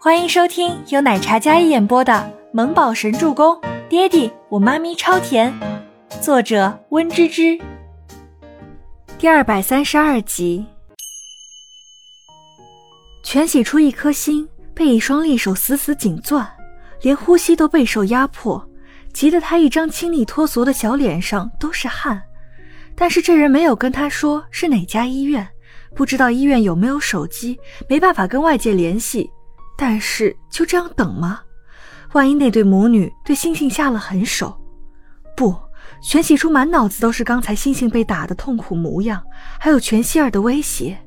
欢迎收听由奶茶一演播的《萌宝神助攻》，爹地我妈咪超甜，作者温芝芝。第二百三十二集。全喜出一颗心被一双利手死死紧攥，连呼吸都备受压迫，急得他一张清丽脱俗的小脸上都是汗。但是这人没有跟他说是哪家医院。不知道医院有没有手机，没办法跟外界联系。但是就这样等吗？万一那对母女对星星下了狠手？不，全喜初满脑子都是刚才星星被打的痛苦模样，还有全希儿的威胁。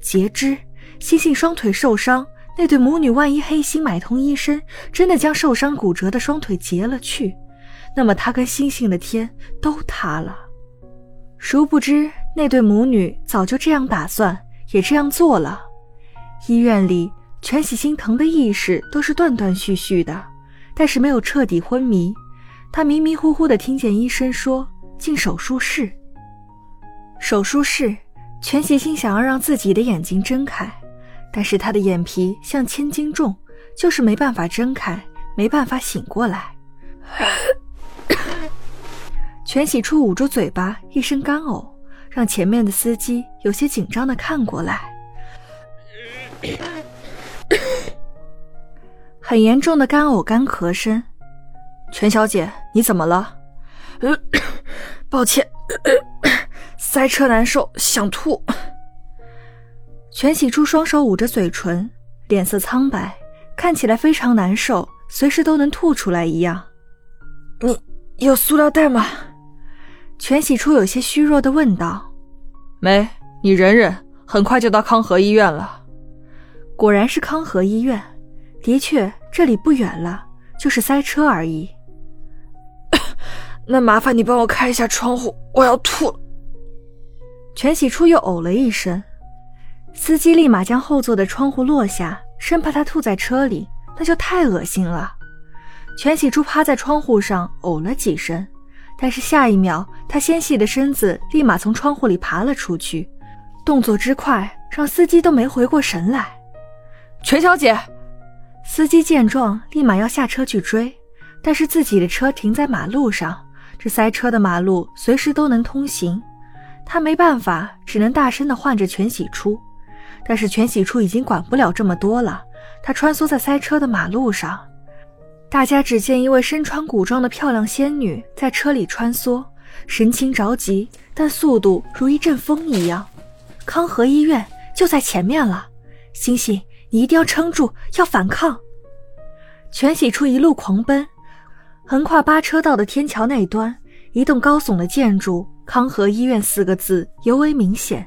截肢，星星双腿受伤，那对母女万一黑心买通医生，真的将受伤骨折的双腿截了去，那么他跟星星的天都塌了。殊不知。那对母女早就这样打算，也这样做了。医院里，全喜心疼的意识都是断断续续的，但是没有彻底昏迷。他迷迷糊糊的听见医生说进手术室。手术室，全喜心想要让自己的眼睛睁开，但是他的眼皮像千斤重，就是没办法睁开，没办法醒过来。全喜初捂住嘴巴，一声干呕。让前面的司机有些紧张的看过来，很严重的干呕干咳声。全小姐，你怎么了？抱歉，塞车难受，想吐。全喜初双手捂着嘴唇，脸色苍白，看起来非常难受，随时都能吐出来一样。你有塑料袋吗？全喜初有些虚弱的问道：“没，你忍忍，很快就到康和医院了。”果然是康和医院，的确这里不远了，就是塞车而已。那麻烦你帮我开一下窗户，我要吐了。全喜初又呕了一声，司机立马将后座的窗户落下，生怕他吐在车里，那就太恶心了。全喜初趴在窗户上呕了几声。但是下一秒，他纤细的身子立马从窗户里爬了出去，动作之快，让司机都没回过神来。全小姐，司机见状，立马要下车去追，但是自己的车停在马路上，这塞车的马路随时都能通行，他没办法，只能大声的唤着全喜初。但是全喜初已经管不了这么多了，他穿梭在塞车的马路上。大家只见一位身穿古装的漂亮仙女在车里穿梭，神情着急，但速度如一阵风一样。康和医院就在前面了，星星，你一定要撑住，要反抗！全喜初一路狂奔，横跨八车道的天桥那端，一栋高耸的建筑“康和医院”四个字尤为明显。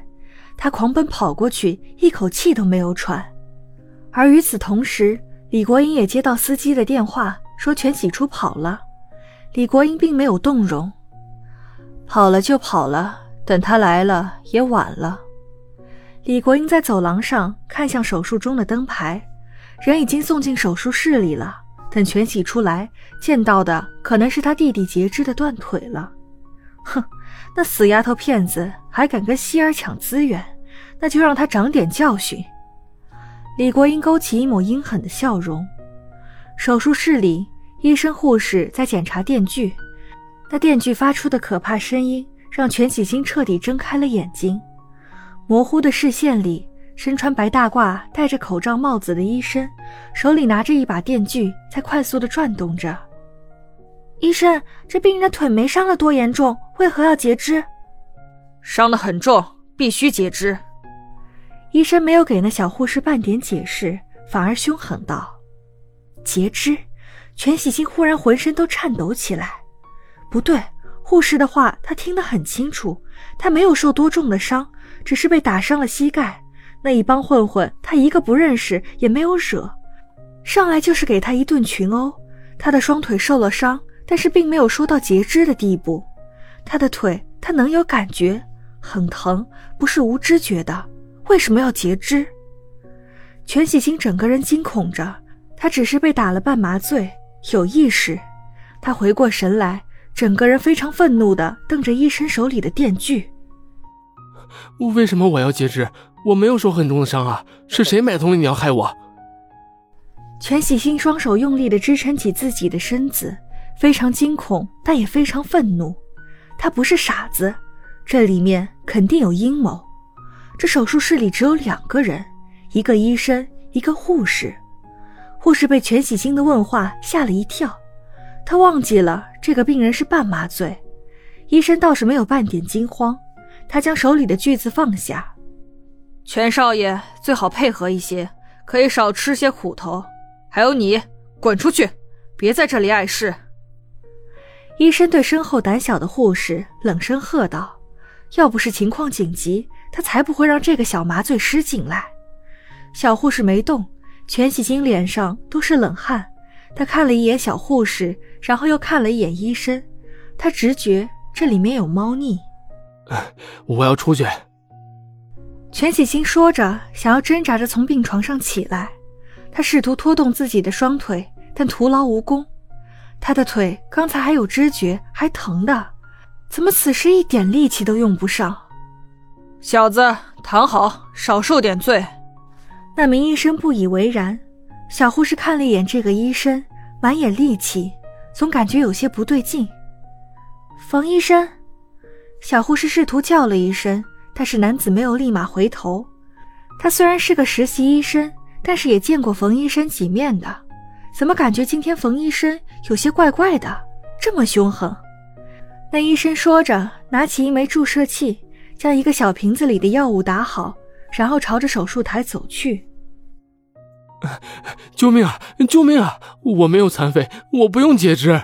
他狂奔跑过去，一口气都没有喘。而与此同时，李国英也接到司机的电话，说全喜初跑了。李国英并没有动容，跑了就跑了，等他来了也晚了。李国英在走廊上看向手术中的灯牌，人已经送进手术室里了。等全喜出来，见到的可能是他弟弟截肢的断腿了。哼，那死丫头片子还敢跟希儿抢资源，那就让他长点教训。李国英勾起一抹阴狠的笑容。手术室里，医生护士在检查电锯，那电锯发出的可怕声音让全喜星彻底睁开了眼睛。模糊的视线里，身穿白大褂、戴着口罩帽子的医生，手里拿着一把电锯，在快速的转动着。医生，这病人的腿没伤的多严重，为何要截肢？伤得很重，必须截肢。医生没有给那小护士半点解释，反而凶狠道：“截肢！”全喜庆忽然浑身都颤抖起来。不对，护士的话他听得很清楚，他没有受多重的伤，只是被打伤了膝盖。那一帮混混他一个不认识，也没有惹，上来就是给他一顿群殴。他的双腿受了伤，但是并没有说到截肢的地步。他的腿他能有感觉，很疼，不是无知觉的。为什么要截肢？全喜星整个人惊恐着，他只是被打了半麻醉，有意识。他回过神来，整个人非常愤怒的瞪着医生手里的电锯。为什么我要截肢？我没有受很重的伤啊！是谁买通了你要害我？全喜星双手用力的支撑起自己的身子，非常惊恐，但也非常愤怒。他不是傻子，这里面肯定有阴谋。这手术室里只有两个人，一个医生，一个护士。护士被全喜星的问话吓了一跳，他忘记了这个病人是半麻醉。医生倒是没有半点惊慌，他将手里的锯子放下。全少爷最好配合一些，可以少吃些苦头。还有你，滚出去，别在这里碍事。医生对身后胆小的护士冷声喝道：“要不是情况紧急，他才不会让这个小麻醉师进来。”小护士没动，全喜金脸上都是冷汗。他看了一眼小护士，然后又看了一眼医生，他直觉这里面有猫腻。我要出去。全喜星说着，想要挣扎着从病床上起来。他试图拖动自己的双腿，但徒劳无功。他的腿刚才还有知觉，还疼的，怎么此时一点力气都用不上？小子，躺好，少受点罪。那名医生不以为然。小护士看了一眼这个医生，满眼戾气，总感觉有些不对劲。冯医生，小护士试图叫了一声，但是男子没有立马回头。他虽然是个实习医生，但是也见过冯医生几面的。怎么感觉今天冯医生有些怪怪的，这么凶狠？那医生说着，拿起一枚注射器，将一个小瓶子里的药物打好，然后朝着手术台走去。救命啊！救命啊！我没有残废，我不用截肢。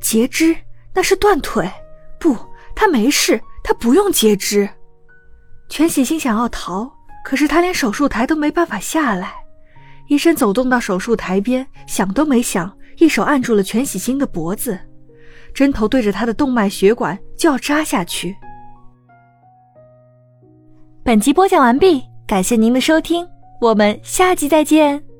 截肢？那是断腿。不，他没事，他不用截肢。全喜星想要逃，可是他连手术台都没办法下来。医生走动到手术台边，想都没想，一手按住了全喜星的脖子，针头对着他的动脉血管就要扎下去。本集播讲完毕，感谢您的收听，我们下集再见。